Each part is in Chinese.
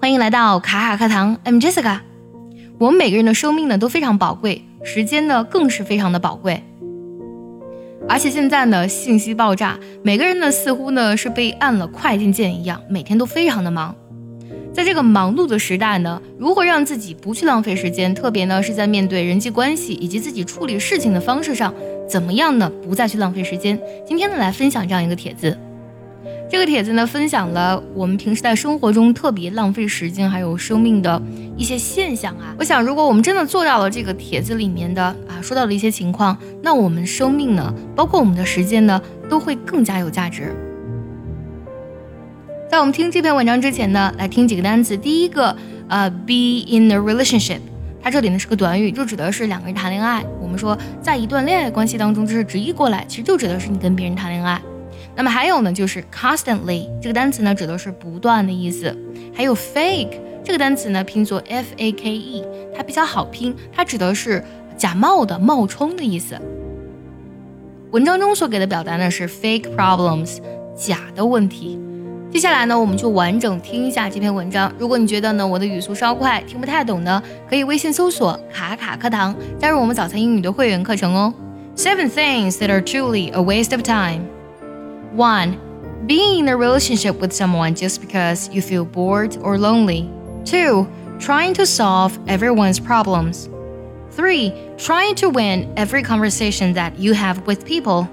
欢迎来到卡卡课堂，I'm Jessica。我们每个人的生命呢都非常宝贵，时间呢更是非常的宝贵。而且现在呢信息爆炸，每个人呢似乎呢是被按了快进键一样，每天都非常的忙。在这个忙碌的时代呢，如何让自己不去浪费时间？特别呢是在面对人际关系以及自己处理事情的方式上，怎么样呢不再去浪费时间？今天呢来分享这样一个帖子。这个帖子呢，分享了我们平时在生活中特别浪费时间还有生命的一些现象啊。我想，如果我们真的做到了这个帖子里面的啊说到的一些情况，那我们生命呢，包括我们的时间呢，都会更加有价值。在我们听这篇文章之前呢，来听几个单词。第一个，呃，be in a relationship，它这里呢是个短语，就指的是两个人谈恋爱。我们说，在一段恋爱关系当中，这是直译过来，其实就指的是你跟别人谈恋爱。那么还有呢，就是 constantly 这个单词呢，指的是不断的意思。还有 fake 这个单词呢，拼作 f a k e，它比较好拼，它指的是假冒的、冒充的意思。文章中所给的表达呢是 fake problems，假的问题。接下来呢，我们就完整听一下这篇文章。如果你觉得呢我的语速稍快，听不太懂呢，可以微信搜索卡卡课堂，加入我们早餐英语的会员课程哦。Seven things that are truly a waste of time. 1. Being in a relationship with someone just because you feel bored or lonely. 2. Trying to solve everyone's problems. 3. Trying to win every conversation that you have with people.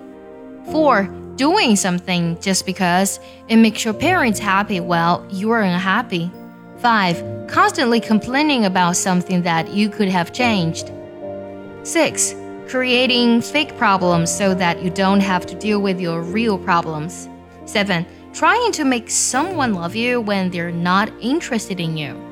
4. Doing something just because it makes your parents happy while you are unhappy. 5. Constantly complaining about something that you could have changed. 6 creating fake problems so that you don't have to deal with your real problems. 7. Trying to make someone love you when they're not interested in you.